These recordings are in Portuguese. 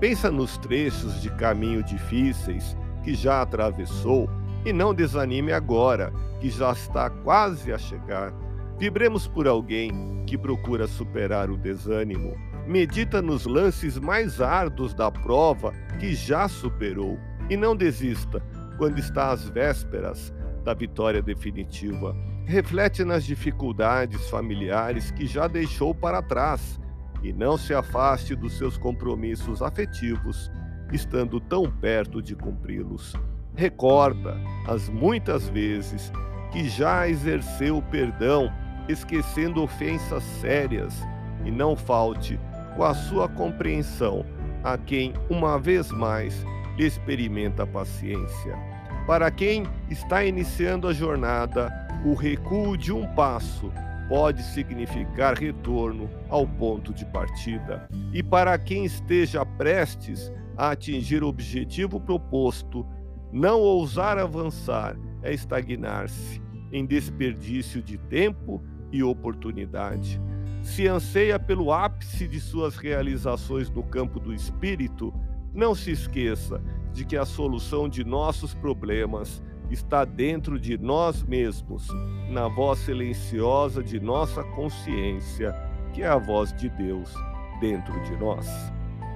Pensa nos trechos de caminho difíceis que já atravessou e não desanime agora, que já está quase a chegar. Vibremos por alguém que procura superar o desânimo. Medita nos lances mais árduos da prova que já superou. E não desista quando está às vésperas da vitória definitiva. Reflete nas dificuldades familiares que já deixou para trás e não se afaste dos seus compromissos afetivos, estando tão perto de cumpri-los. Recorda as muitas vezes que já exerceu o perdão, esquecendo ofensas sérias, e não falte com a sua compreensão a quem, uma vez mais, experimenta a paciência. Para quem está iniciando a jornada, o recuo de um passo pode significar retorno ao ponto de partida. E para quem esteja prestes a atingir o objetivo proposto, não ousar avançar é estagnar-se em desperdício de tempo e oportunidade. Se anseia pelo ápice de suas realizações no campo do espírito, não se esqueça de que a solução de nossos problemas está dentro de nós mesmos, na voz silenciosa de nossa consciência, que é a voz de Deus dentro de nós.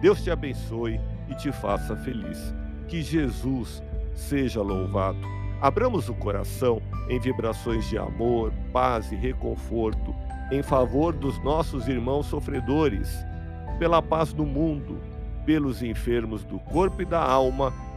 Deus te abençoe e te faça feliz. Que Jesus seja louvado. Abramos o coração em vibrações de amor, paz e reconforto em favor dos nossos irmãos sofredores, pela paz do mundo, pelos enfermos do corpo e da alma